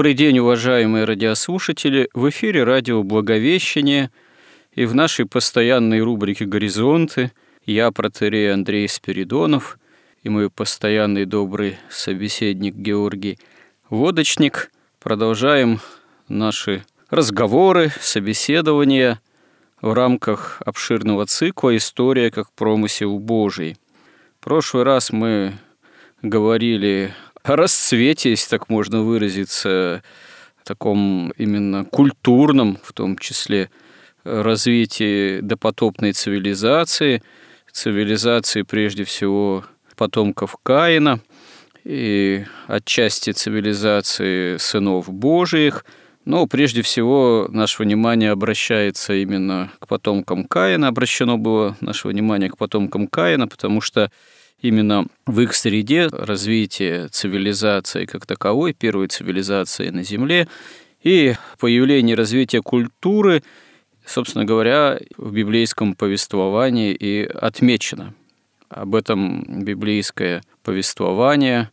Добрый день, уважаемые радиослушатели! В эфире радио «Благовещение» и в нашей постоянной рубрике «Горизонты» я, протерей Андрей Спиридонов, и мой постоянный добрый собеседник Георгий Водочник продолжаем наши разговоры, собеседования в рамках обширного цикла «История как промысел Божий». В прошлый раз мы говорили расцвете, если так можно выразиться, таком именно культурном, в том числе, развитии допотопной цивилизации, цивилизации прежде всего потомков Каина и отчасти цивилизации сынов Божиих, но прежде всего наше внимание обращается именно к потомкам Каина, обращено было наше внимание к потомкам Каина, потому что именно в их среде развитие цивилизации как таковой, первой цивилизации на Земле, и появление развития культуры, собственно говоря, в библейском повествовании и отмечено. Об этом библейское повествование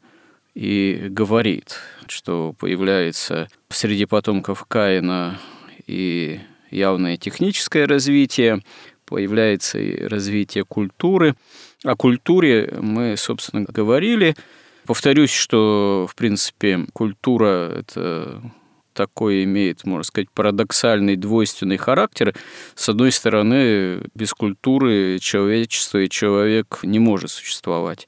и говорит, что появляется среди потомков Каина и явное техническое развитие, появляется и развитие культуры – о культуре мы, собственно, говорили. Повторюсь, что, в принципе, культура – это такой имеет, можно сказать, парадоксальный двойственный характер. С одной стороны, без культуры человечество и человек не может существовать.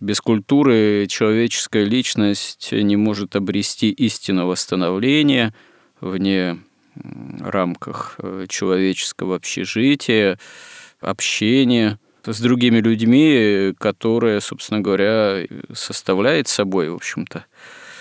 Без культуры человеческая личность не может обрести истинного становления вне рамках э, человеческого общежития, общения – с другими людьми, которые, собственно говоря, составляет собой, в общем-то,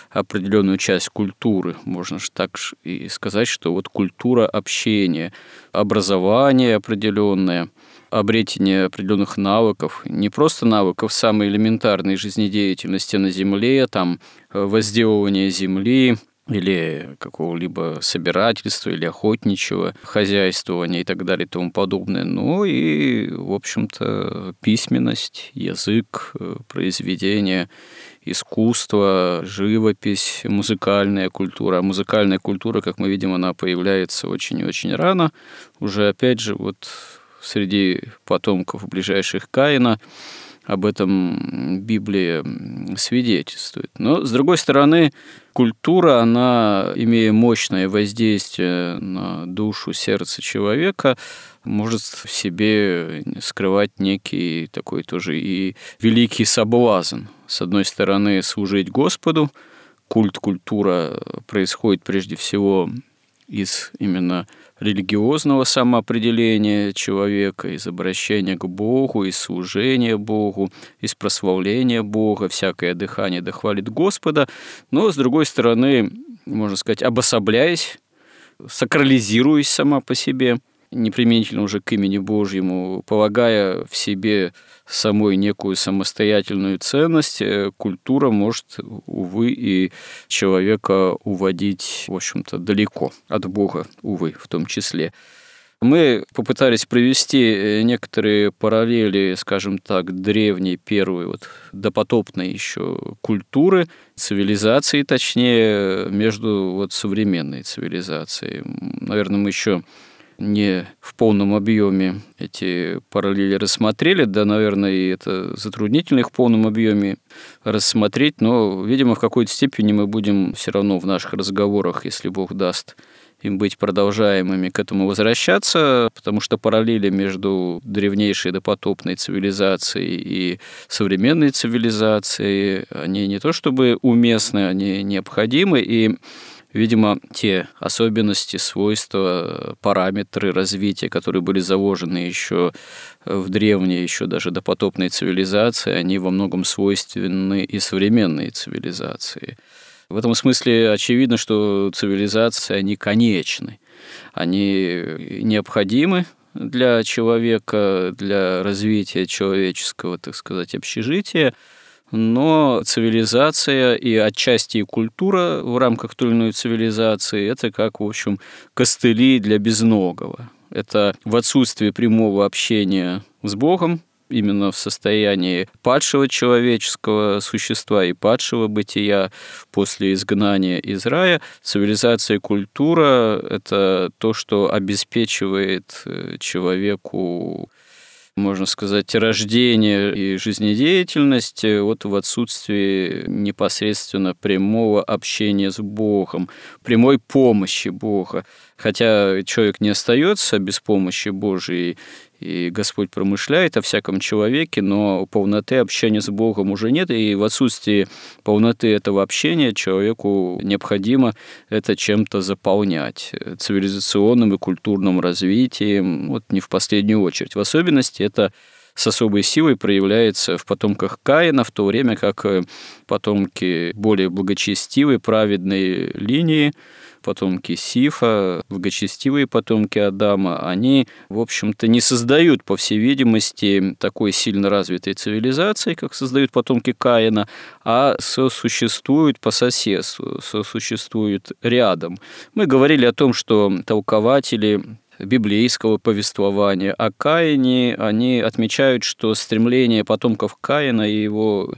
определенную часть культуры. Можно же так и сказать, что вот культура общения, образование определенное, обретение определенных навыков, не просто навыков самой элементарной жизнедеятельности на Земле, там возделывание земли, или какого-либо собирательства, или охотничьего хозяйствования и так далее и тому подобное. Ну и, в общем-то, письменность, язык, э, произведение, искусство, живопись, музыкальная культура. А музыкальная культура, как мы видим, она появляется очень и очень рано. Уже, опять же, вот среди потомков ближайших Каина – об этом Библия свидетельствует. Но, с другой стороны, культура, она, имея мощное воздействие на душу, сердце человека, может в себе скрывать некий такой тоже и великий соблазн. С одной стороны, служить Господу, культ, культура происходит прежде всего из именно религиозного самоопределения человека, из обращения к Богу, из служения Богу, из прославления Бога, всякое дыхание дохвалит Господа, но, с другой стороны, можно сказать, обособляясь, сакрализируясь сама по себе – неприменительно уже к имени Божьему, полагая в себе самой некую самостоятельную ценность, э, культура может, увы, и человека уводить, в общем-то, далеко от Бога, увы, в том числе. Мы попытались провести э, некоторые параллели, скажем так, древней, первой, вот, допотопной еще культуры, цивилизации, точнее, между вот современной цивилизацией. Наверное, мы еще не в полном объеме эти параллели рассмотрели, да, наверное, и это затруднительно их в полном объеме рассмотреть, но, видимо, в какой-то степени мы будем все равно в наших разговорах, если Бог даст им быть продолжаемыми, к этому возвращаться, потому что параллели между древнейшей допотопной цивилизацией и современной цивилизацией, они не то чтобы уместны, они необходимы, и Видимо, те особенности, свойства, параметры развития, которые были заложены еще в древней, еще даже допотопной цивилизации, они во многом свойственны и современной цивилизации. В этом смысле очевидно, что цивилизации, они конечны, они необходимы для человека, для развития человеческого, так сказать, общежития, но цивилизация и отчасти и культура в рамках той или иной цивилизации – это как, в общем, костыли для безногого. Это в отсутствии прямого общения с Богом, именно в состоянии падшего человеческого существа и падшего бытия после изгнания из рая. Цивилизация и культура – это то, что обеспечивает э, человеку можно сказать, рождение и жизнедеятельность вот в отсутствии непосредственно прямого общения с Богом, прямой помощи Бога. Хотя человек не остается без помощи Божией, и Господь промышляет о всяком человеке, но полноты общения с Богом уже нет, и в отсутствии полноты этого общения человеку необходимо это чем-то заполнять цивилизационным и культурным развитием, вот не в последнюю очередь. В особенности это с особой силой проявляется в потомках Каина, в то время как потомки более благочестивой, праведной линии потомки Сифа, благочестивые потомки Адама, они, в общем-то, не создают, по всей видимости, такой сильно развитой цивилизации, как создают потомки Каина, а сосуществуют по соседству, сосуществуют рядом. Мы говорили о том, что толкователи библейского повествования о Каине, они отмечают, что стремление потомков Каина и его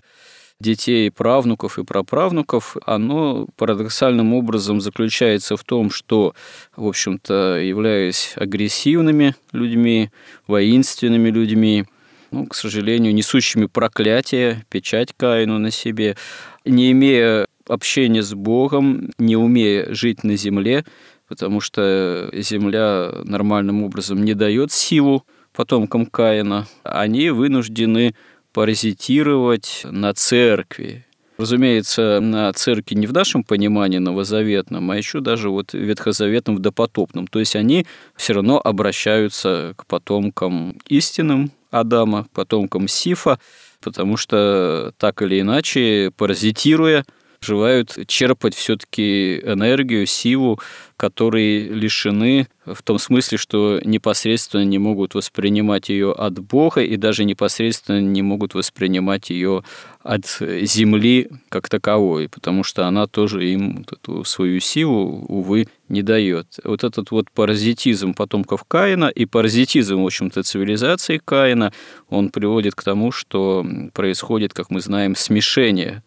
детей, правнуков и праправнуков, оно парадоксальным образом заключается в том, что, в общем-то, являясь агрессивными людьми, воинственными людьми, ну, к сожалению, несущими проклятие, печать Каину на себе, не имея общения с Богом, не умея жить на земле, потому что земля нормальным образом не дает силу потомкам Каина, они вынуждены паразитировать на церкви. Разумеется, на церкви не в нашем понимании новозаветном, а еще даже вот ветхозаветном в допотопном. То есть они все равно обращаются к потомкам истинным Адама, потомкам Сифа, потому что так или иначе, паразитируя желают черпать все-таки энергию, силу, которые лишены в том смысле, что непосредственно не могут воспринимать ее от Бога и даже непосредственно не могут воспринимать ее от земли как таковой, потому что она тоже им вот эту свою силу, увы, не дает. Вот этот вот паразитизм потомков Каина и паразитизм, в общем-то, цивилизации Каина, он приводит к тому, что происходит, как мы знаем, смешение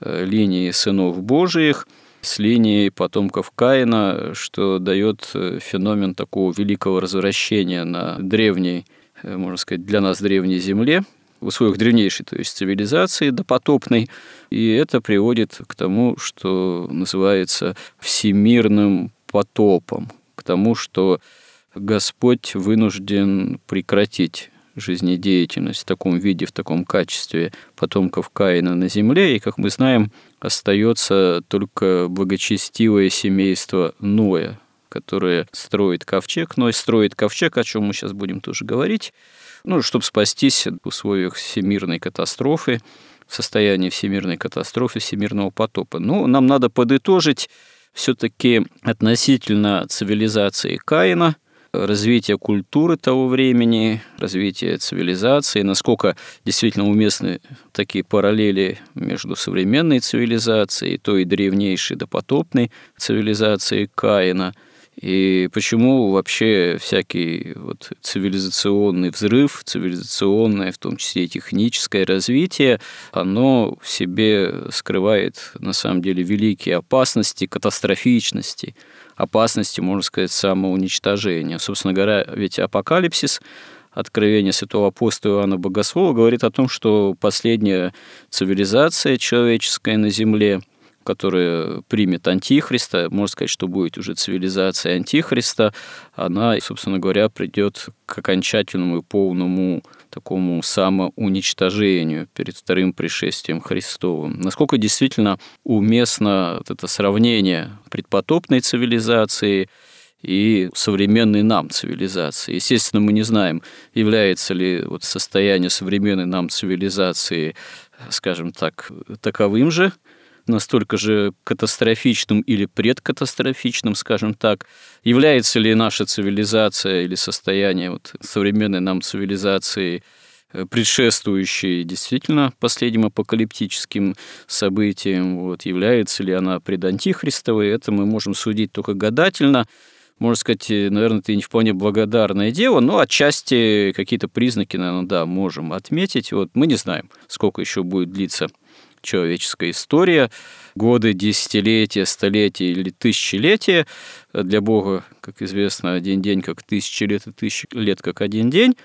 линии сынов Божиих с линией потомков Каина, что дает э, феномен такого великого возвращения на древней, э, можно сказать, для нас древней земле, в условиях древнейшей, то есть цивилизации допотопной, и это приводит к тому, что называется всемирным потопом, к тому, что Господь вынужден прекратить жизнедеятельность в таком виде, в таком качестве потомков Каина на земле, и, как мы знаем, остается только благочестивое семейство Ноя, которое строит ковчег. Ной строит ковчег, о чем мы сейчас будем тоже говорить, ну, чтобы спастись в условиях всемирной катастрофы, в состоянии всемирной катастрофы, всемирного потопа. Ну, нам надо подытожить все-таки относительно цивилизации Каина – развитие культуры того времени, развитие цивилизации, насколько действительно уместны такие параллели между современной цивилизацией, той древнейшей допотопной цивилизацией Каина – и почему вообще всякий вот цивилизационный взрыв, цивилизационное, в том числе и техническое развитие, оно в себе скрывает на самом деле великие опасности, катастрофичности, опасности, можно сказать, самоуничтожения. Собственно говоря, ведь апокалипсис Откровение святого апостола Иоанна Богослова говорит о том, что последняя цивилизация человеческая на Земле, которая примет Антихриста, можно сказать, что будет уже цивилизация Антихриста, она, собственно говоря, придет к окончательному и полному такому самоуничтожению перед вторым пришествием Христовым. Насколько действительно уместно это сравнение предпотопной цивилизации и современной нам цивилизации. Естественно, мы не знаем, является ли вот состояние современной нам цивилизации, скажем так, таковым же, настолько же катастрофичным или предкатастрофичным, скажем так, является ли наша цивилизация или состояние вот современной нам цивилизации э, предшествующей действительно последним апокалиптическим событиям, вот, является ли она предантихристовой, это мы можем судить только гадательно, можно сказать, э, наверное, это не вполне благодарное дело, но отчасти какие-то признаки, наверное, да, можем отметить. Вот мы не знаем, сколько еще будет длиться человеческая история, годы, десятилетия, столетия или тысячелетия. Для Бога, как известно, один день как тысячи лет и тысячи лет как один день.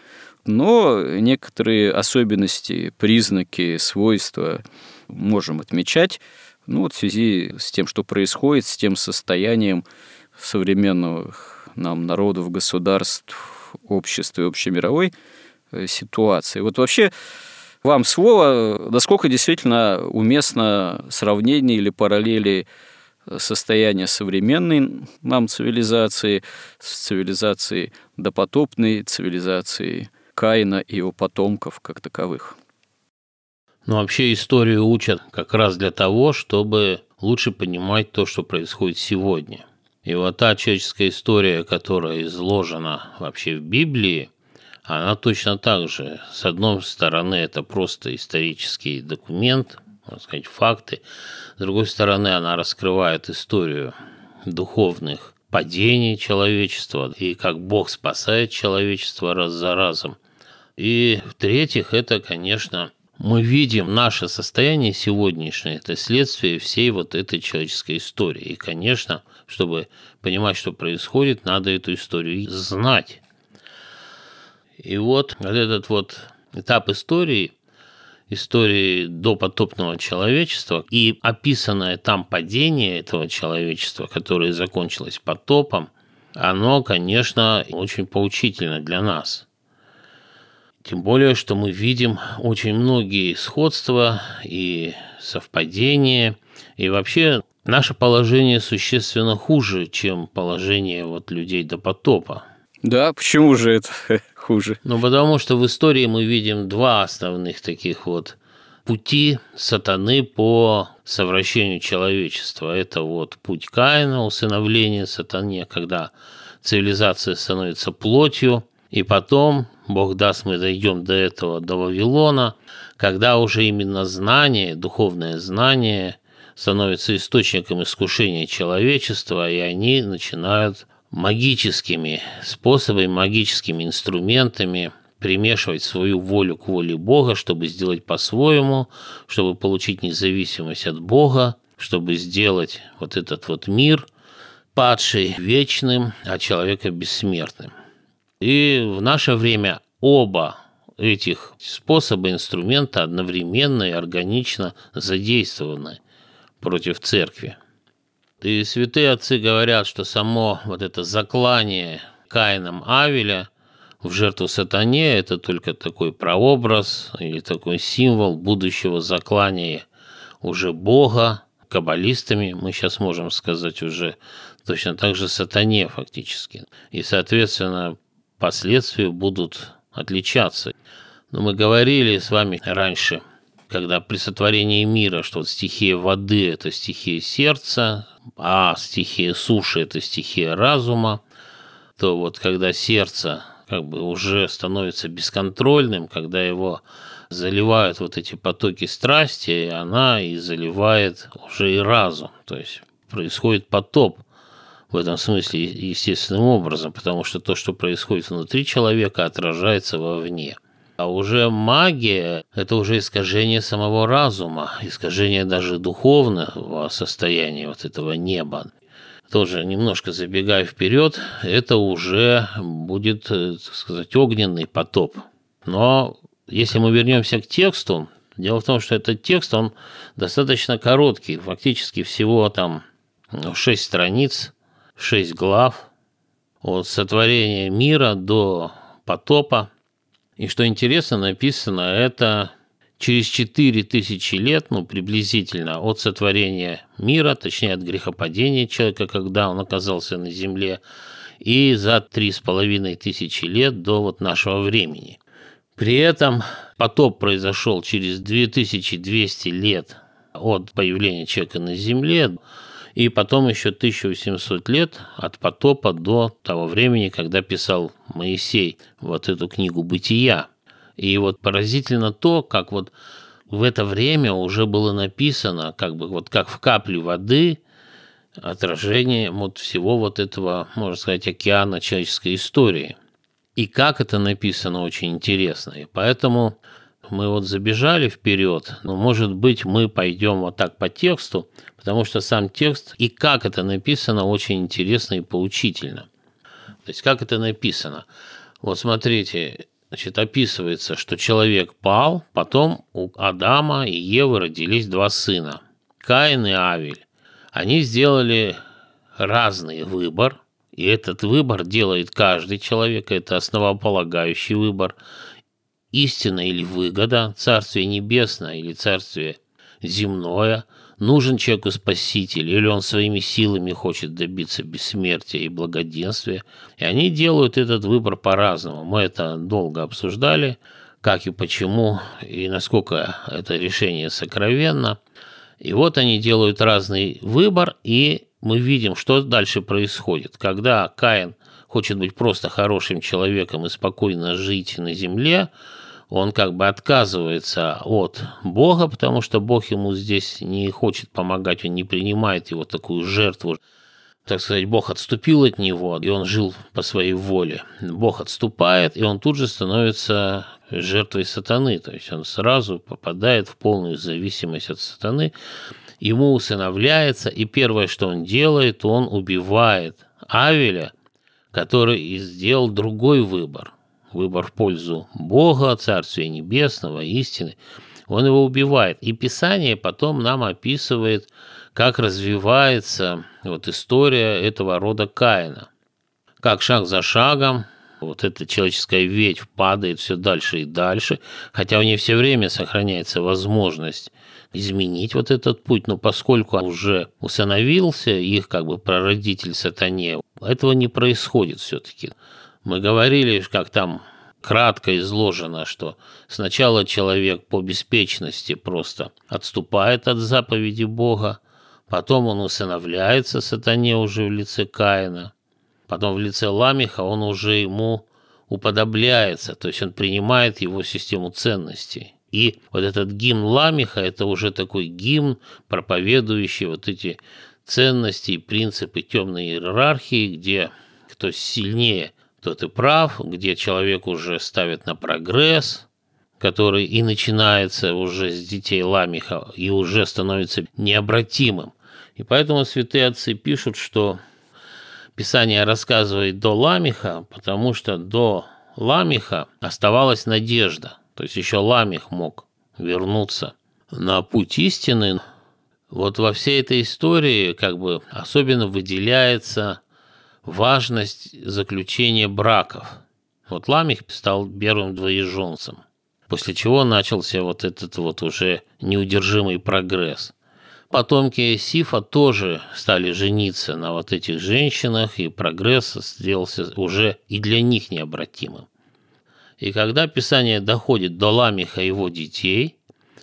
Но некоторые особенности, признаки, свойства можем отмечать ну, вот в связи с тем, что происходит, с тем состоянием современных нам народов, государств, общества и общемировой э, ситуации. Вот вообще вам слово, насколько действительно уместно сравнение или параллели состояния современной нам цивилизации с цивилизацией допотопной, цивилизацией Каина и его потомков как таковых. Ну, вообще историю учат как раз для того, чтобы лучше понимать то, что происходит сегодня. И вот та человеческая история, которая изложена вообще в Библии, она точно так же. С одной стороны, это просто исторический документ, можно сказать, факты. С другой стороны, она раскрывает историю духовных падений человечества и как Бог спасает человечество раз за разом. И в-третьих, это, конечно, мы видим наше состояние сегодняшнее, это следствие всей вот этой человеческой истории. И, конечно, чтобы понимать, что происходит, надо эту историю знать. И вот, этот вот этап истории, истории до потопного человечества и описанное там падение этого человечества, которое закончилось потопом, оно, конечно, очень поучительно для нас. Тем более, что мы видим очень многие сходства и совпадения, и вообще наше положение существенно хуже, чем положение вот людей до потопа. Да, почему же это хуже? Ну, потому что в истории мы видим два основных таких вот пути сатаны по совращению человечества. Это вот путь Каина, усыновление сатане, когда цивилизация становится плотью, и потом, Бог даст, мы дойдем до этого, до Вавилона, когда уже именно знание, духовное знание становится источником искушения человечества, и они начинают магическими способами, магическими инструментами примешивать свою волю к воле Бога, чтобы сделать по-своему, чтобы получить независимость от Бога, чтобы сделать вот этот вот мир падший вечным, а человека бессмертным. И в наше время оба этих способа, инструмента одновременно и органично задействованы против церкви. И святые отцы говорят, что само вот это заклание Каином Авеля в жертву сатане – это только такой прообраз или такой символ будущего заклания уже Бога, каббалистами, мы сейчас можем сказать уже точно так же сатане фактически. И, соответственно, последствия будут отличаться. Но мы говорили с вами раньше, когда при сотворении мира, что вот стихия воды – это стихия сердца, а стихия суши – это стихия разума, то вот когда сердце как бы уже становится бесконтрольным, когда его заливают вот эти потоки страсти, она и заливает уже и разум. То есть происходит потоп в этом смысле естественным образом, потому что то, что происходит внутри человека, отражается вовне. А уже магия – это уже искажение самого разума, искажение даже духовного состояния вот этого неба. Тоже немножко забегая вперед, это уже будет, э, так сказать, огненный потоп. Но если мы вернемся к тексту, Дело в том, что этот текст, он достаточно короткий, фактически всего там ну, 6 страниц, 6 глав, от сотворения мира до потопа. И что интересно, написано это через 4000 лет, ну, приблизительно, от сотворения мира, точнее, от грехопадения человека, когда он оказался на земле, и за три с половиной тысячи лет до вот нашего времени. При этом потоп произошел через 2200 лет от появления человека на Земле, и потом еще 1800 лет от потопа до того времени, когда писал Моисей вот эту книгу «Бытия». И вот поразительно то, как вот в это время уже было написано, как бы вот как в капле воды, отражение вот всего вот этого, можно сказать, океана человеческой истории. И как это написано, очень интересно. И поэтому мы вот забежали вперед, но, может быть, мы пойдем вот так по тексту, потому что сам текст и как это написано очень интересно и поучительно. То есть, как это написано? Вот смотрите, значит, описывается, что человек пал, потом у Адама и Евы родились два сына, Каин и Авель. Они сделали разный выбор, и этот выбор делает каждый человек, это основополагающий выбор. Истина или выгода, Царствие Небесное или Царствие Земное, нужен человеку Спаситель, или он своими силами хочет добиться бессмертия и благоденствия. И они делают этот выбор по-разному. Мы это долго обсуждали, как и почему, и насколько это решение сокровенно. И вот они делают разный выбор, и мы видим, что дальше происходит. Когда Каин хочет быть просто хорошим человеком и спокойно жить на земле, он как бы отказывается от Бога, потому что Бог ему здесь не хочет помогать, он не принимает его такую жертву. Так сказать, Бог отступил от него, и он жил по своей воле. Бог отступает, и он тут же становится жертвой сатаны, то есть он сразу попадает в полную зависимость от сатаны, ему усыновляется, и первое, что он делает, он убивает Авеля, который и сделал другой выбор. Выбор в пользу Бога, Царствия Небесного, истины. Он его убивает. И Писание потом нам описывает, как развивается вот история этого рода Каина. Как шаг за шагом вот эта человеческая ветвь падает все дальше и дальше, хотя у нее все время сохраняется возможность изменить вот этот путь, но поскольку уже усыновился их как бы прародитель сатане, этого не происходит все-таки. Мы говорили, как там кратко изложено, что сначала человек по беспечности просто отступает от заповеди Бога, потом он усыновляется сатане уже в лице Каина, потом в лице Ламиха он уже ему уподобляется, то есть он принимает его систему ценностей. И вот этот гимн Ламиха – это уже такой гимн, проповедующий вот эти ценности и принципы темной иерархии, где кто сильнее, тот и прав, где человек уже ставит на прогресс, который и начинается уже с детей Ламиха и уже становится необратимым. И поэтому святые отцы пишут, что Писание рассказывает до Ламиха, потому что до Ламиха оставалась надежда – то есть еще Ламих мог вернуться на путь истины. Вот во всей этой истории как бы особенно выделяется важность заключения браков. Вот Ламих стал первым двоеженцем, после чего начался вот этот вот уже неудержимый прогресс. Потомки Сифа тоже стали жениться на вот этих женщинах, и прогресс сделался уже и для них необратимым. И когда Писание доходит до Ламиха и его детей,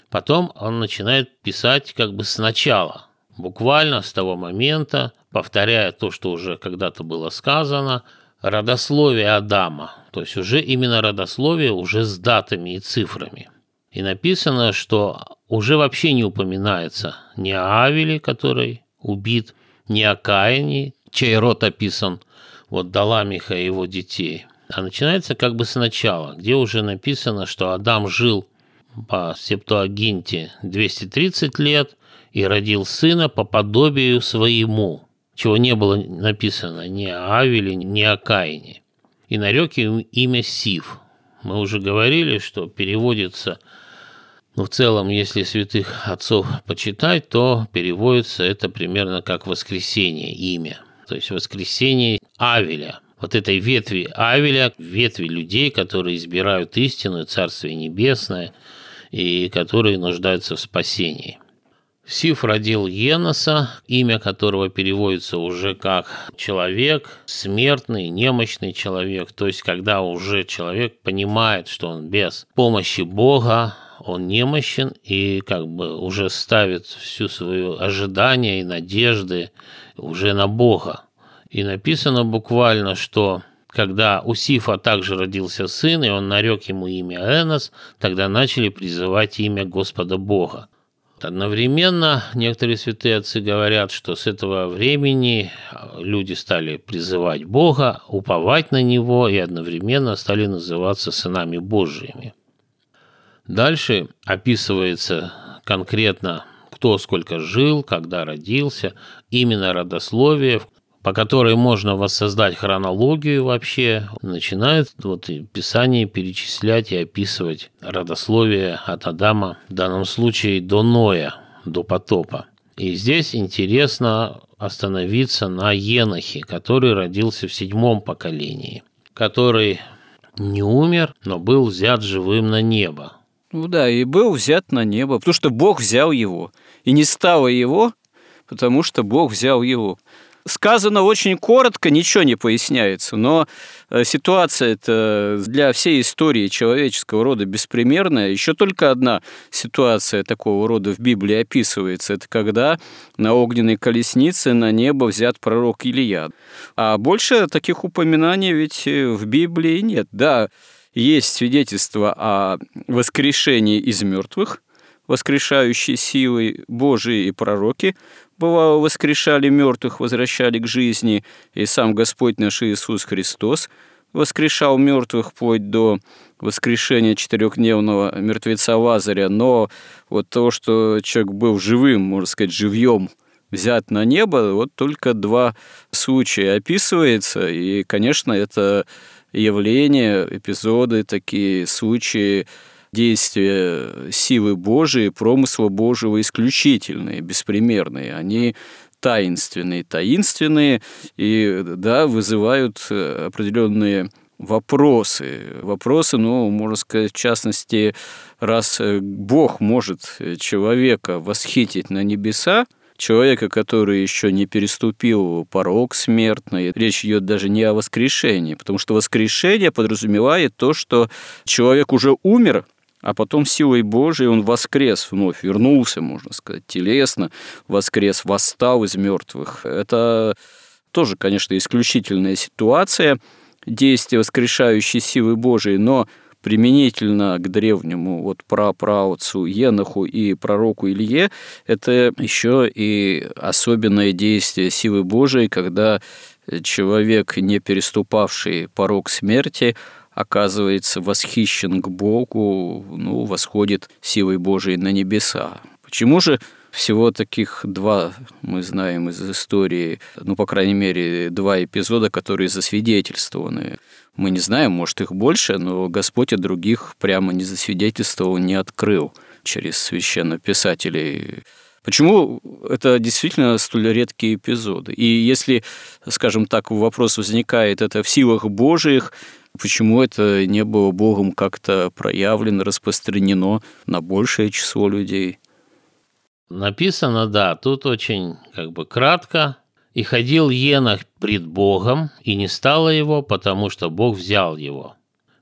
потом он начинает писать как бы сначала, буквально с того момента, повторяя то, что уже когда-то было сказано, родословие Адама, то есть уже именно родословие уже с датами и цифрами. И написано, что уже вообще не упоминается ни о Авеле, который убит, ни о Каине, чей род описан вот до Ламиха и его детей – а начинается как бы сначала, где уже написано, что Адам жил по Септуагинте 230 лет и родил сына по подобию своему, чего не было написано ни о Авеле, ни о Каине. И нарек им имя Сив. Мы уже говорили, что переводится Но в целом, если святых отцов почитать, то переводится это примерно как воскресение, имя. То есть воскресение Авеля, вот этой ветви Авеля, ветви людей, которые избирают истину, Царствие Небесное, и которые нуждаются в спасении. Сиф родил Еноса, имя которого переводится уже как человек, смертный, немощный человек. То есть, когда уже человек понимает, что он без помощи Бога, он немощен и как бы уже ставит всю свое ожидание и надежды уже на Бога. И написано буквально, что когда у Сифа также родился сын, и он нарек ему имя Энос, тогда начали призывать имя Господа Бога. Одновременно некоторые святые отцы говорят, что с этого времени люди стали призывать Бога, уповать на Него и одновременно стали называться сынами Божьими. Дальше описывается конкретно, кто сколько жил, когда родился, именно родословие, по которой можно воссоздать хронологию вообще, начинает вот Писание перечислять и описывать родословие от Адама, в данном случае до Ноя, до потопа. И здесь интересно остановиться на Енохе, который родился в седьмом поколении, который не умер, но был взят живым на небо. Ну да, и был взят на небо, потому что Бог взял его. И не стало его, потому что Бог взял его. Сказано очень коротко, ничего не поясняется, но э, ситуация это для всей истории человеческого рода беспримерная. Еще только одна ситуация такого рода в Библии описывается. Это когда на огненной колеснице на небо взят пророк Илья. А больше таких упоминаний ведь э, в Библии нет. Да, есть свидетельство о воскрешении из мертвых, воскрешающей силой Божией и пророки бывало, воскрешали мертвых, возвращали к жизни, и сам Господь наш Иисус Христос воскрешал мертвых вплоть до воскрешения четырехдневного мертвеца Лазаря, но вот то, что человек был живым, можно сказать, живьем, взят на небо, вот только два случая описывается, и, конечно, это явления, эпизоды, такие случаи, действия силы Божией, промысла Божьего исключительные, беспримерные. Они таинственные, таинственные и, да, вызывают э, определенные вопросы. Вопросы, ну, можно сказать, в частности, раз э, Бог может человека восхитить на небеса, человека, который еще не переступил порог смертный. Речь идет даже не о воскрешении, потому что воскрешение подразумевает то, что человек уже умер, а потом силой Божией он воскрес вновь, вернулся, можно сказать, телесно, воскрес, восстал из мертвых. Это тоже, конечно, исключительная ситуация действия воскрешающей силы Божией, но применительно к древнему вот прапраотцу Еноху и пророку Илье, это еще и особенное действие силы Божией, когда человек, не переступавший порог смерти, оказывается восхищен к Богу, ну, восходит силой Божией на небеса. Почему же всего таких два мы знаем из истории, ну, по крайней мере, два эпизода, которые засвидетельствованы. Мы не знаем, может, их больше, но Господь от других прямо не засвидетельствовал, не открыл через священнописателей. Почему это действительно столь редкие эпизоды? И если, скажем так, вопрос возникает, это в силах Божиих, почему это не было Богом как-то проявлено, распространено на большее число людей? Написано, да, тут очень как бы кратко. «И ходил Енах пред Богом, и не стало его, потому что Бог взял его».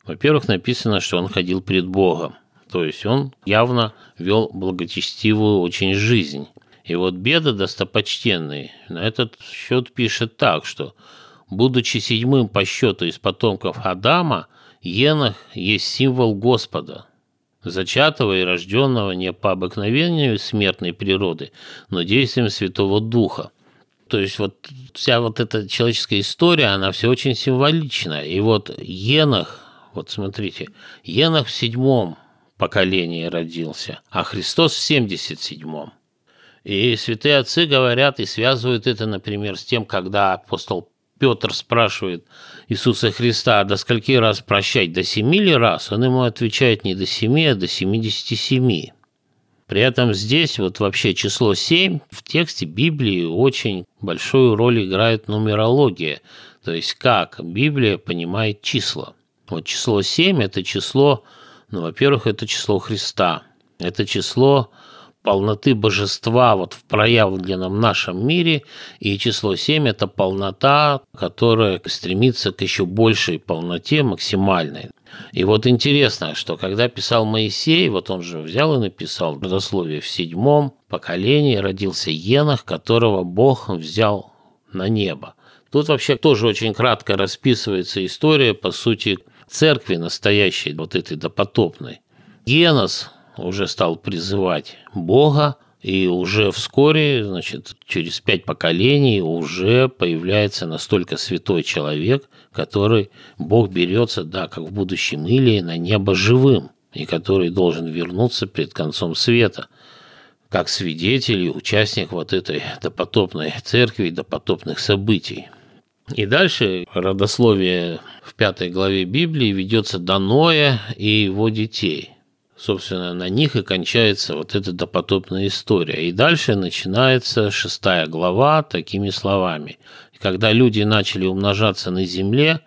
Во-первых, написано, что он ходил пред Богом. То есть он явно вел благочестивую очень жизнь. И вот беда достопочтенный на этот счет пишет так, что будучи седьмым по счету из потомков Адама, Енах есть символ Господа, зачатого и рожденного не по обыкновению смертной природы, но действием Святого Духа. То есть вот вся вот эта человеческая история, она все очень символична. И вот Енах, вот смотрите, Енах в седьмом поколении родился, а Христос в семьдесят седьмом. И святые отцы говорят и связывают это, например, с тем, когда апостол Петр спрашивает Иисуса Христа, до скольки раз прощать, до семи ли раз? Он ему отвечает не до семи, а до семидесяти семи. При этом здесь вот вообще число 7 в тексте Библии очень большую роль играет нумерология, то есть как Библия понимает числа. Вот число 7 – это число, ну, во-первых, это число Христа, это число полноты божества вот в проявленном нашем мире, и число 7 – это полнота, которая стремится к еще большей полноте, максимальной. И вот интересно, что когда писал Моисей, вот он же взял и написал родословие в седьмом поколении родился Енах, которого Бог взял на небо. Тут вообще тоже очень кратко расписывается история, по сути, церкви настоящей, вот этой допотопной. Генос уже стал призывать Бога, и уже вскоре, значит, через пять поколений уже появляется настолько святой человек, который Бог берется, да, как в будущем Илии, на небо живым, и который должен вернуться перед концом света, как свидетель и участник вот этой допотопной церкви и допотопных событий. И дальше родословие в пятой главе Библии ведется до Ноя и его детей – собственно, на них и кончается вот эта допотопная история. И дальше начинается шестая глава такими словами. Когда люди начали умножаться на земле,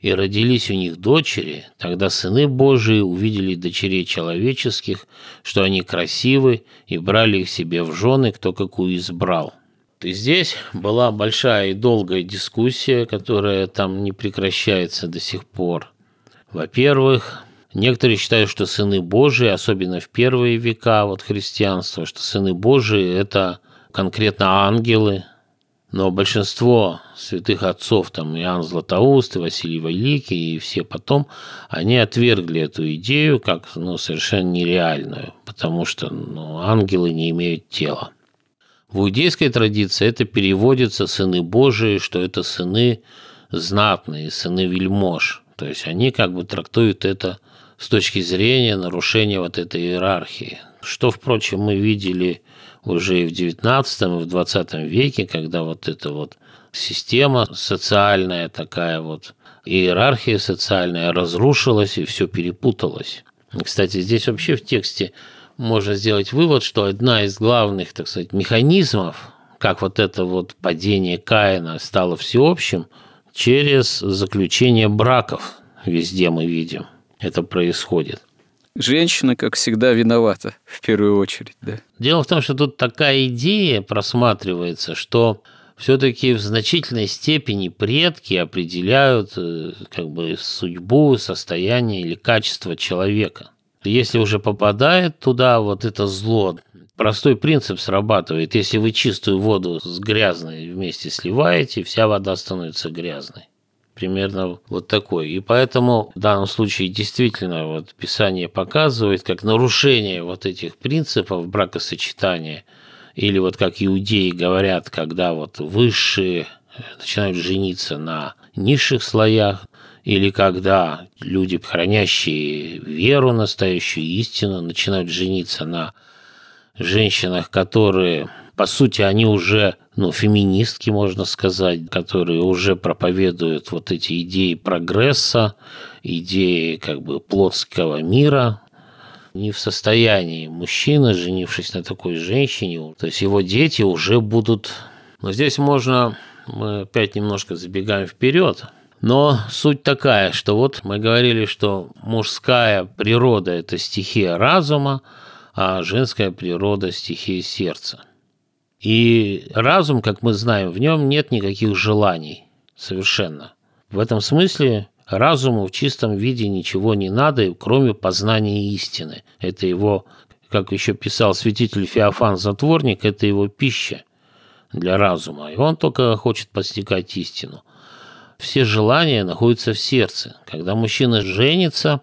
и родились у них дочери, тогда сыны Божии увидели дочерей человеческих, что они красивы, и брали их себе в жены, кто какую избрал. И здесь была большая и долгая дискуссия, которая там не прекращается до сих пор. Во-первых, Некоторые считают, что сыны Божии, особенно в первые века вот христианства, что сыны Божии – это конкретно ангелы, но большинство святых отцов, там Иоанн Златоуст, и Василий Великий, и все потом, они отвергли эту идею как ну, совершенно нереальную, потому что ну, ангелы не имеют тела. В иудейской традиции это переводится «сыны Божии», что это сыны знатные, сыны вельмож. То есть они как бы трактуют это с точки зрения нарушения вот этой иерархии. Что, впрочем, мы видели уже и в XIX, и в XX веке, когда вот эта вот система социальная такая вот, иерархия социальная разрушилась и все перепуталось. Кстати, здесь вообще в тексте можно сделать вывод, что одна из главных, так сказать, механизмов, как вот это вот падение Каина стало всеобщим, через заключение браков везде мы видим – это происходит. Женщина, как всегда, виновата в первую очередь, да. Дело в том, что тут такая идея просматривается, что все-таки в значительной степени предки определяют э, как бы судьбу, состояние или качество человека. Если уже попадает туда вот это зло, простой принцип срабатывает. Если вы чистую воду с грязной вместе сливаете, вся вода становится грязной примерно вот такой. И поэтому в данном случае действительно вот Писание показывает, как нарушение вот этих принципов бракосочетания, или вот как иудеи говорят, когда вот высшие начинают жениться на низших слоях, или когда люди, хранящие веру, настоящую истину, начинают жениться на женщинах, которые, по сути, они уже ну, феминистки, можно сказать, которые уже проповедуют вот эти идеи прогресса, идеи как бы плотского мира, не в состоянии мужчина, женившись на такой женщине, то есть его дети уже будут... Но здесь можно, мы опять немножко забегаем вперед, но суть такая, что вот мы говорили, что мужская природа – это стихия разума, а женская природа – стихия сердца. И разум, как мы знаем, в нем нет никаких желаний совершенно. В этом смысле разуму в чистом виде ничего не надо, кроме познания истины. Это его, как еще писал святитель Феофан Затворник, это его пища для разума. И он только хочет постигать истину. Все желания находятся в сердце. Когда мужчина женится,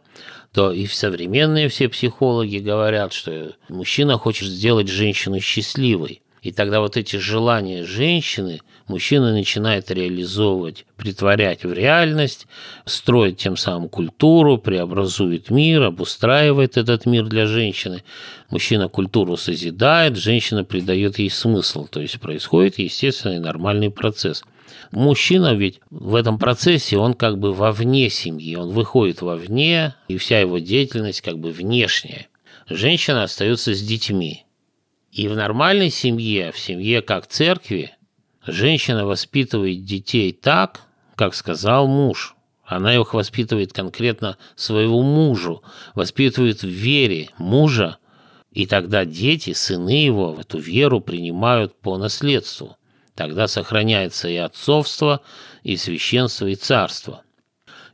то и современные все психологи говорят, что мужчина хочет сделать женщину счастливой. И тогда вот эти желания женщины мужчина начинает реализовывать, притворять в реальность, строить тем самым культуру, преобразует мир, обустраивает этот мир для женщины. Мужчина культуру созидает, женщина придает ей смысл. То есть происходит естественный нормальный процесс. Мужчина ведь в этом процессе, он как бы вовне семьи, он выходит вовне, и вся его деятельность как бы внешняя. Женщина остается с детьми – И в нормальной семье, в семье как церкви, женщина воспитывает детей так, как сказал муж. Она их воспитывает конкретно своего мужу, воспитывает в вере мужа, и тогда дети, сыны его, в эту веру принимают по наследству. Тогда сохраняется и отцовство, и священство, и царство.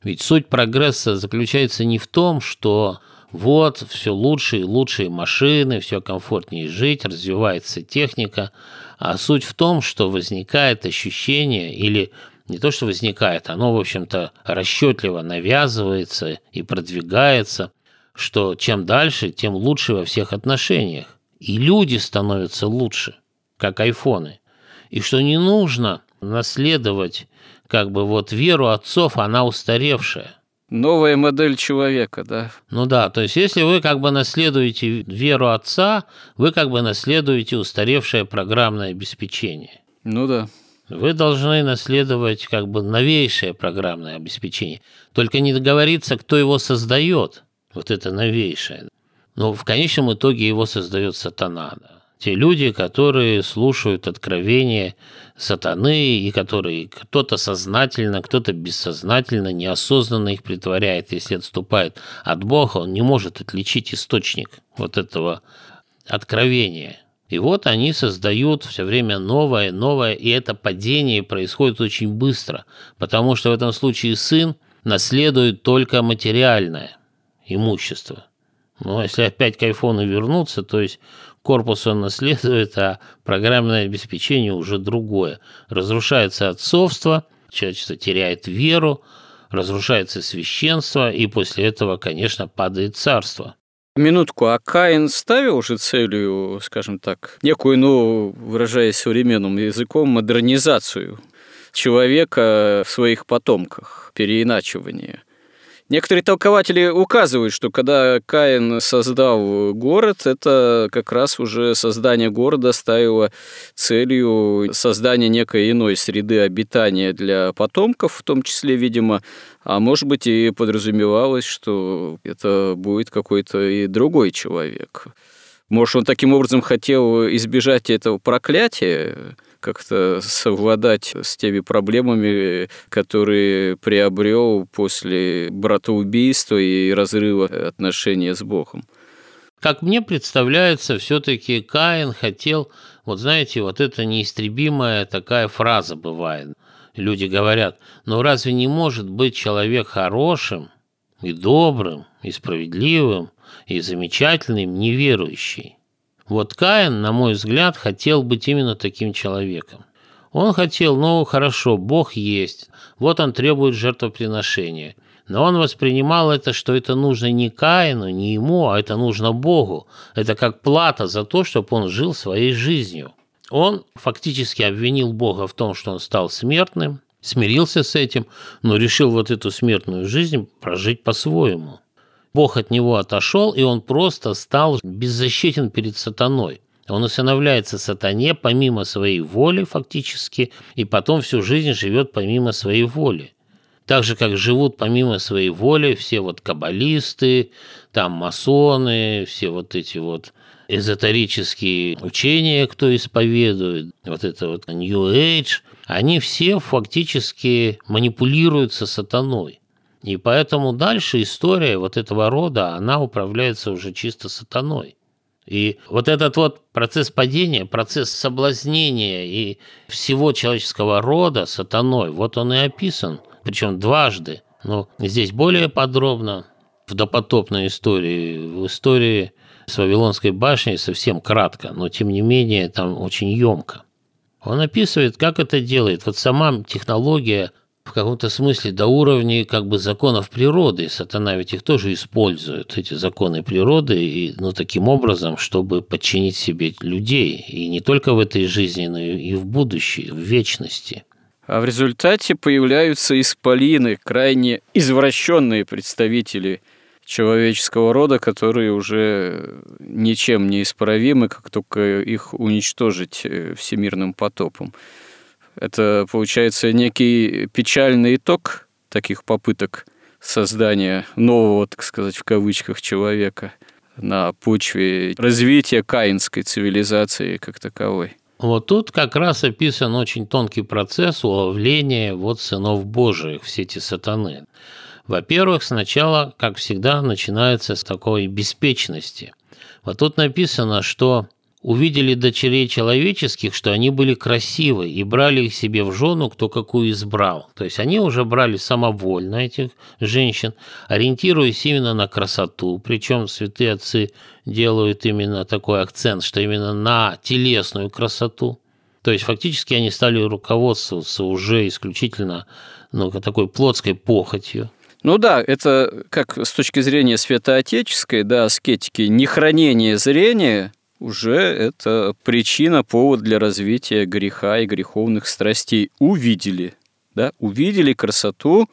Ведь суть прогресса заключается не в том, что вот все лучше и лучшие машины, все комфортнее жить, развивается техника, а суть в том, что возникает ощущение или не то, что возникает, оно, в общем-то, расчетливо навязывается и продвигается, что чем дальше, тем лучше во всех отношениях. И люди становятся лучше, как айфоны. И что не нужно наследовать как бы вот веру отцов, она устаревшая. Новая модель человека, да. Ну да, то есть если вы как бы наследуете веру отца, вы как бы наследуете устаревшее программное обеспечение. Ну да. Вы должны наследовать как бы новейшее программное обеспечение. Только не договориться, кто его создает, вот это новейшее. Но в конечном итоге его создает сатана. Да те люди, которые слушают откровения сатаны и которые кто-то сознательно, кто-то бессознательно, неосознанно их притворяет. Если отступает от Бога, он не может отличить источник вот этого откровения. И вот они создают все время новое, новое, и это падение происходит очень быстро, потому что в этом случае сын наследует только материальное имущество. Но если опять к айфону вернуться, то есть корпус он наследует, а программное обеспечение уже другое. Разрушается отцовство, человечество теряет веру, разрушается священство, и после этого, конечно, падает царство. Минутку, а Каин ставил уже целью, скажем так, некую, ну, выражаясь современным языком, модернизацию человека в своих потомках, переиначивание – Некоторые толкователи указывают, что когда Каин создал город, это как раз уже создание города ставило целью создания некой иной среды обитания для потомков, в том числе, видимо, а может быть и подразумевалось, что это будет какой-то и другой человек. Может, он таким образом хотел избежать этого проклятия, как-то совладать с теми проблемами, которые приобрел после братоубийства и разрыва отношений с Богом. Как мне представляется, все-таки Каин хотел, вот знаете, вот это неистребимая такая фраза бывает. Люди говорят, ну разве не может быть человек хорошим и добрым, и справедливым, и замечательным, неверующий? Вот Каин, на мой взгляд, хотел быть именно таким человеком. Он хотел, ну хорошо, Бог есть, вот он требует жертвоприношения. Но он воспринимал это, что это нужно не Каину, не ему, а это нужно Богу. Это как плата за то, чтобы он жил своей жизнью. Он фактически обвинил Бога в том, что он стал смертным, смирился с этим, но решил вот эту смертную жизнь прожить по-своему. Бог от него отошел, и он просто стал беззащитен перед сатаной. Он усыновляется сатане помимо своей воли фактически, и потом всю жизнь живет помимо своей воли. Так же, как живут помимо своей воли все вот каббалисты, там масоны, все вот эти вот эзотерические учения, кто исповедует, вот это вот New Age, они все фактически манипулируются сатаной. И поэтому дальше история вот этого рода, она управляется уже чисто сатаной. И вот этот вот процесс падения, процесс соблазнения и всего человеческого рода сатаной, вот он и описан, причем дважды. Но здесь более подробно в допотопной истории, в истории с Вавилонской башней совсем кратко, но тем не менее там очень емко. Он описывает, как это делает. Вот сама технология в каком-то смысле до уровня как бы законов природы. Сатана ведь их тоже использует, эти законы природы, и, ну, таким образом, чтобы подчинить себе людей. И не только в этой жизни, но и в будущей, в вечности. А в результате появляются исполины, крайне извращенные представители человеческого рода, которые уже ничем не исправимы, как только их уничтожить э, всемирным потопом. Это, получается, некий печальный итог таких попыток создания нового, так сказать, в кавычках, человека. на почве развития каинской цивилизации как таковой. Вот тут как раз описан очень тонкий процесс уловления вот сынов Божиих в сети сатаны. Во-первых, сначала, как всегда, начинается с такой беспечности. Вот тут написано, что увидели дочерей человеческих, что они были красивы, и брали их себе в жену, кто какую избрал. То есть они уже брали самовольно этих женщин, ориентируясь именно на красоту. Причем святые отцы делают именно такой акцент, что именно на телесную красоту. То есть фактически они стали руководствоваться уже исключительно ну, такой плотской похотью. Ну да, это как с точки зрения святоотеческой, да, аскетики, нехранение зрения уже это причина, повод для развития греха и греховных страстей. Увидели, да, увидели красоту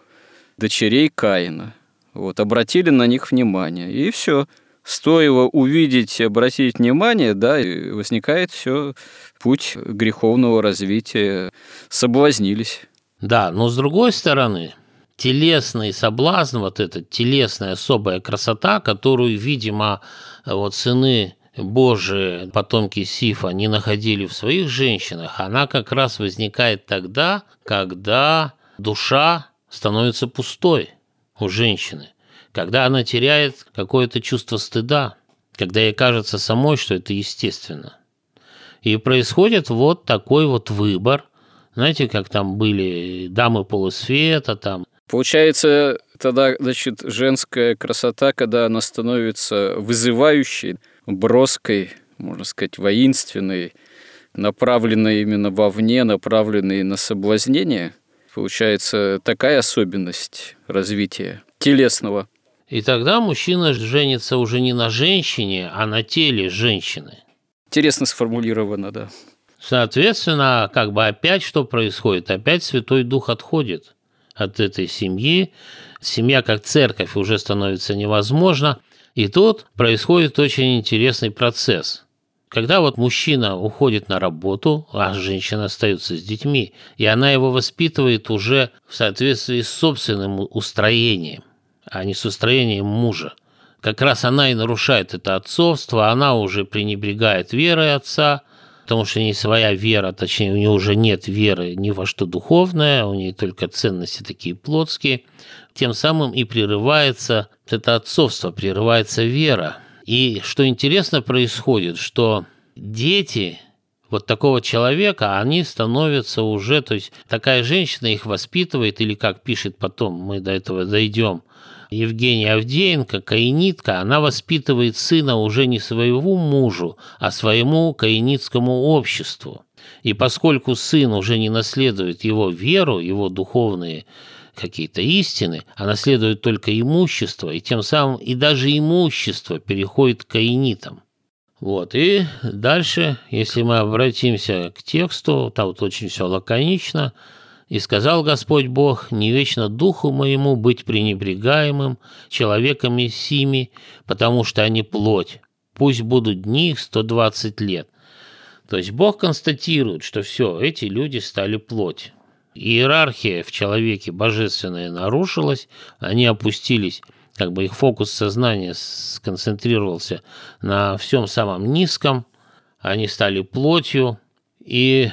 дочерей Каина, вот, обратили на них внимание, и все. Стоило увидеть, обратить внимание, да, и возникает все путь греховного развития. Соблазнились. Да, но с другой стороны, телесный соблазн, вот эта телесная особая красота, которую, видимо, вот сыны Божии, потомки Сифа, не находили в своих женщинах, она как раз возникает тогда, когда душа становится пустой у женщины, когда она теряет какое-то чувство стыда, когда ей кажется самой, что это естественно. И происходит вот такой вот выбор, знаете, как там были дамы полусвета, там. Получается, тогда, значит, женская красота, когда она становится вызывающей, броской, можно сказать, воинственной, направленной именно вовне, направленной на соблазнение, получается такая особенность развития телесного. И тогда мужчина женится уже не на женщине, а на теле женщины. Интересно сформулировано, да. Соответственно, как бы опять что происходит? Опять Святой Дух отходит от этой семьи. Семья как церковь уже становится невозможна. И тут происходит очень интересный процесс. Когда вот мужчина уходит на работу, а женщина остается с детьми, и она его воспитывает уже в соответствии с собственным устроением, а не с устроением мужа. Как раз она и нарушает это отцовство, она уже пренебрегает верой отца, потому что не своя вера, точнее, у нее уже нет веры ни во что духовное, у нее только ценности такие плотские, тем самым и прерывается это отцовство, прерывается вера. И что интересно происходит, что дети вот такого человека, они становятся уже, то есть такая женщина их воспитывает, или как пишет потом, мы до этого дойдем, Евгения Авдеенко, каинитка, она воспитывает сына уже не своему мужу, а своему каинитскому обществу. И поскольку сын уже не наследует его веру, его духовные какие-то истины, а наследует только имущество, и тем самым и даже имущество переходит к каинитам. Вот, и дальше, если мы обратимся к тексту, там вот очень все лаконично – и сказал Господь Бог, не вечно духу моему быть пренебрегаемым человеками сими, потому что они плоть. Пусть будут дни их 120 лет. То есть Бог констатирует, что все, эти люди стали плоть. Иерархия в человеке божественная нарушилась, они опустились, как бы их фокус сознания сконцентрировался на всем самом низком, они стали плотью, и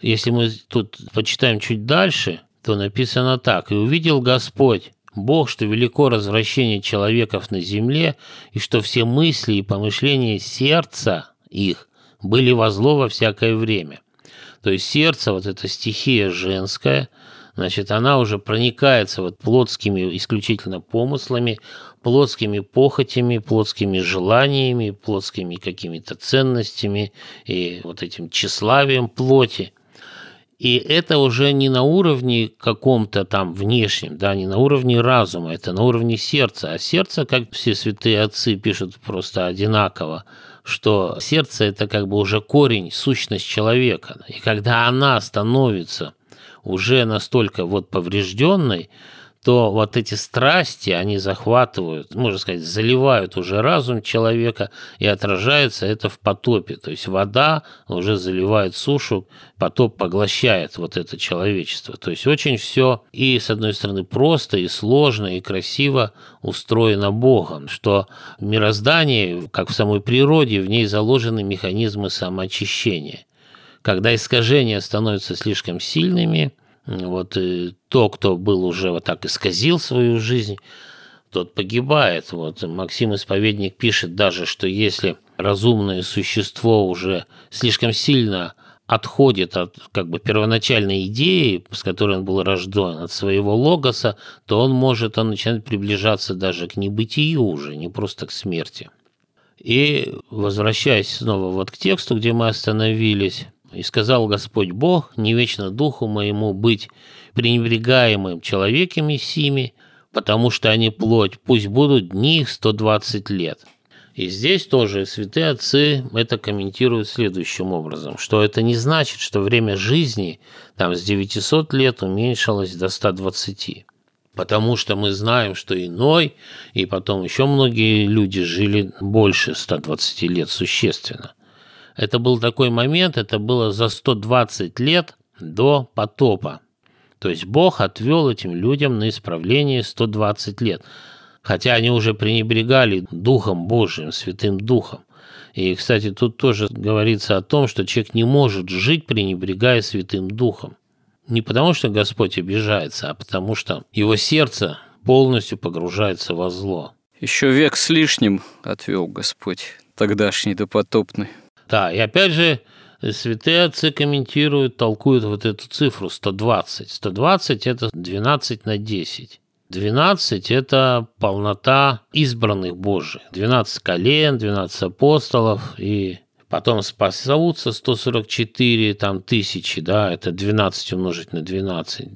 если мы тут почитаем чуть дальше, то написано так. «И увидел Господь, Бог, что велико развращение человеков на земле, и что все мысли и помышления сердца их были во зло во всякое время». То есть сердце, вот эта стихия женская, значит, она уже проникается вот плотскими исключительно помыслами, плотскими похотями, плотскими желаниями, плотскими какими-то ценностями и вот этим тщеславием плоти. И это уже не на уровне каком-то там внешнем, да, не на уровне разума, это на уровне сердца. А сердце, как все святые отцы пишут просто одинаково, что сердце – это как бы уже корень, сущность человека. И когда она становится уже настолько вот поврежденной, то вот эти страсти, они захватывают, можно сказать, заливают уже разум человека, и отражается это в потопе. То есть вода уже заливает сушу, потоп поглощает вот это человечество. То есть очень все и, с одной стороны, просто, и сложно, и красиво устроено Богом, что в мироздании, как в самой природе, в ней заложены механизмы самоочищения. Когда искажения становятся слишком сильными – вот и то, кто был уже вот так исказил свою жизнь, тот погибает. Вот Максим Исповедник пишет даже, что если разумное существо уже слишком сильно отходит от как бы первоначальной идеи, с которой он был рожден, от своего логоса, то он может, он начинает приближаться даже к небытию уже, не просто к смерти. И возвращаясь снова вот к тексту, где мы остановились, и сказал Господь Бог, не вечно духу моему быть пренебрегаемым человеками сими, потому что они плоть, пусть будут дни их 120 лет. И здесь тоже святые отцы это комментируют следующим образом, что это не значит, что время жизни там с 900 лет уменьшилось до 120 потому что мы знаем, что иной, и потом еще многие люди жили больше 120 лет существенно. Это был такой момент, это было за 120 лет до потопа. То есть Бог отвел этим людям на исправление 120 лет. Хотя они уже пренебрегали Духом Божиим, Святым Духом. И, кстати, тут тоже говорится о том, что человек не может жить, пренебрегая Святым Духом. Не потому, что Господь обижается, а потому, что его сердце полностью погружается во зло. Еще век с лишним отвел Господь, тогдашний допотопный. Да, и опять же, святые отцы комментируют, толкуют вот эту цифру 120. 120 – это 12 на 10. 12 – это полнота избранных Божьих. 12 колен, 12 апостолов и потом спасутся 144 там, тысячи, да, это 12 умножить на 12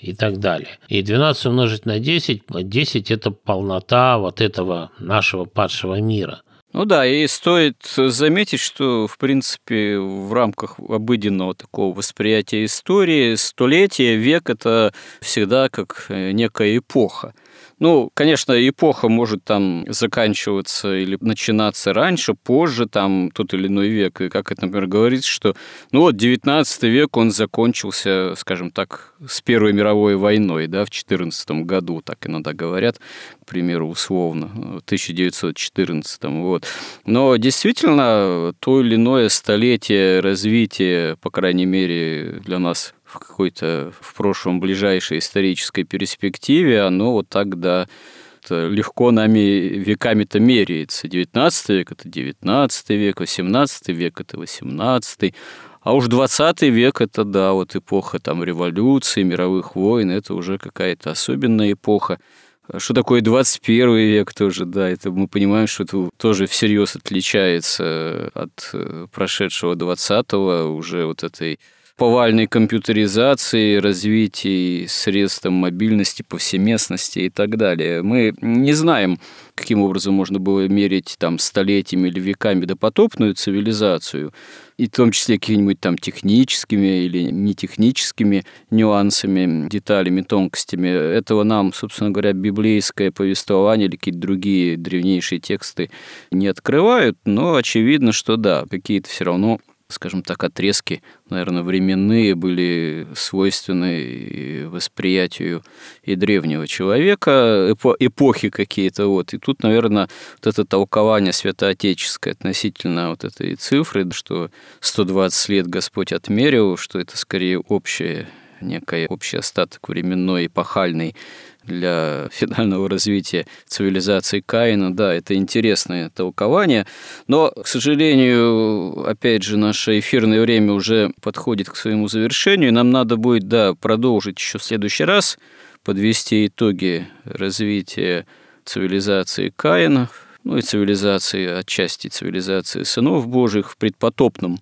и так далее. И 12 умножить на 10, 10 – это полнота вот этого нашего падшего мира – ну да, и стоит заметить, что, в принципе, в рамках обыденного такого восприятия истории столетие, век – это всегда как э, некая эпоха. Ну, конечно, эпоха может там заканчиваться или начинаться раньше, позже, там, тот или иной век. И как это, например, говорится, что, ну вот, 19 век, он закончился, скажем так, с Первой мировой войной, да, в 14 году, так иногда говорят, к примеру, условно, в 1914. Вот. Но действительно, то или иное столетие развития, по крайней мере, для нас в какой-то в прошлом ближайшей исторической перспективе, оно вот тогда легко нами веками-то меряется. 19 век – это 19 век, 18 век – это 18 а уж 20 век – это, да, вот эпоха там революции, мировых войн, это уже какая-то особенная эпоха. Что такое 21 век тоже, да, это мы понимаем, что это тоже всерьез отличается от э, прошедшего 20-го, уже вот этой повальной компьютеризации, развитии средств мобильности, повсеместности и так далее. Мы не знаем, каким образом можно было мерить там столетиями или веками допотопную цивилизацию, и в том числе какими-нибудь там техническими или нетехническими нюансами, деталями, тонкостями. Этого нам, собственно говоря, библейское повествование или какие-то другие древнейшие тексты не открывают, но очевидно, что да, какие-то все равно скажем так, отрезки, наверное, временные были свойственны восприятию и древнего человека, эпохи какие-то. Вот. И тут, наверное, вот это толкование святоотеческое относительно вот этой цифры, что 120 лет Господь отмерил, что это скорее общее некий общий остаток временной, эпохальный для финального развития цивилизации Каина. Да, это интересное толкование, но, к сожалению, опять же, наше эфирное время уже подходит к своему завершению, нам надо будет, да, продолжить еще в следующий раз, подвести итоги развития цивилизации Каина, ну и цивилизации, отчасти цивилизации сынов Божьих в предпотопном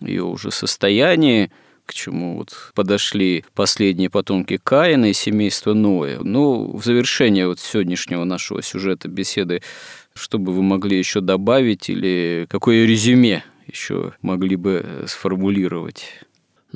ее уже состоянии, к чему вот подошли последние потомки Каина и семейства Ноя. Ну, в завершение вот сегодняшнего нашего сюжета беседы, что бы вы могли еще добавить или какое резюме еще могли бы сформулировать?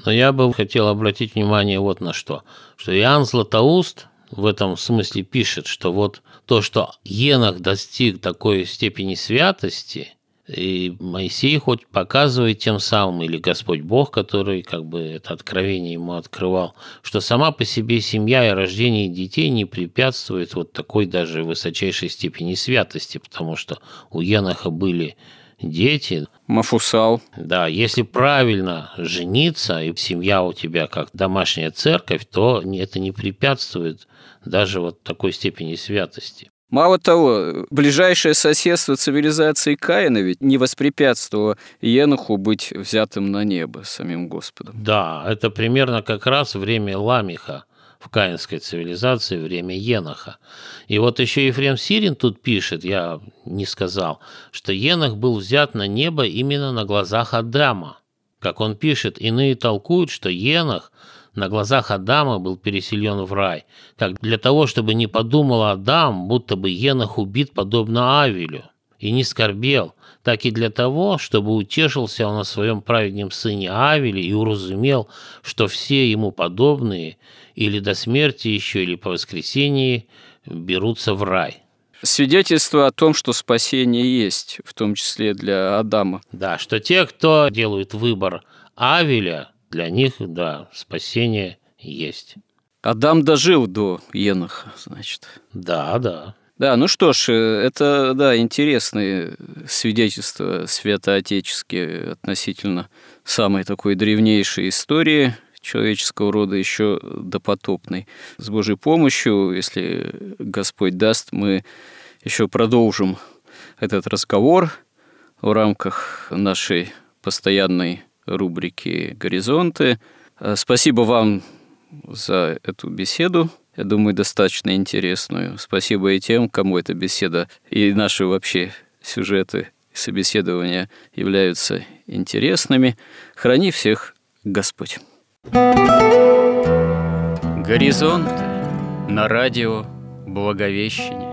Но я бы хотел обратить внимание вот на что. Что Иоанн Златоуст в этом смысле пишет, что вот то, что Енах достиг такой степени святости, и Моисей хоть показывает тем самым, или Господь Бог, который как бы это откровение ему открывал, что сама по себе семья и рождение детей не препятствует вот такой даже высочайшей степени святости, потому что у Еноха были дети. Мафусал. Да, если правильно жениться, и семья у тебя как домашняя церковь, то это не препятствует даже вот такой степени святости. Мало того, ближайшее соседство цивилизации Каина ведь не воспрепятствовало Енуху быть взятым на небо самим Господом. Да, это примерно как раз время Ламиха в каинской цивилизации, время Еноха. И вот еще Ефрем Сирин тут пишет, я не сказал, что Енох был взят на небо именно на глазах Адама. Как он пишет, иные толкуют, что Енох на глазах Адама был переселен в рай, как для того, чтобы не подумал Адам, будто бы Енох убит подобно Авелю, и не скорбел, так и для того, чтобы утешился он о своем праведном сыне Авеле и уразумел, что все ему подобные или до смерти еще, или по воскресении берутся в рай. Свидетельство о том, что спасение есть, в том числе для Адама. Да, что те, кто делают выбор Авеля, для них, да, спасение есть. Адам дожил до Еноха, значит. Да, да. Да, ну что ж, это, да, интересные свидетельства святоотеческие относительно самой такой древнейшей истории человеческого рода еще допотопной. С Божьей помощью, если Господь даст, мы еще продолжим этот разговор в рамках нашей постоянной рубрики «Горизонты». Э, спасибо вам за эту беседу. Я думаю, достаточно интересную. Спасибо и тем, кому эта беседа и наши вообще сюжеты собеседования являются интересными. Храни всех Господь. Горизонты на радио Благовещение.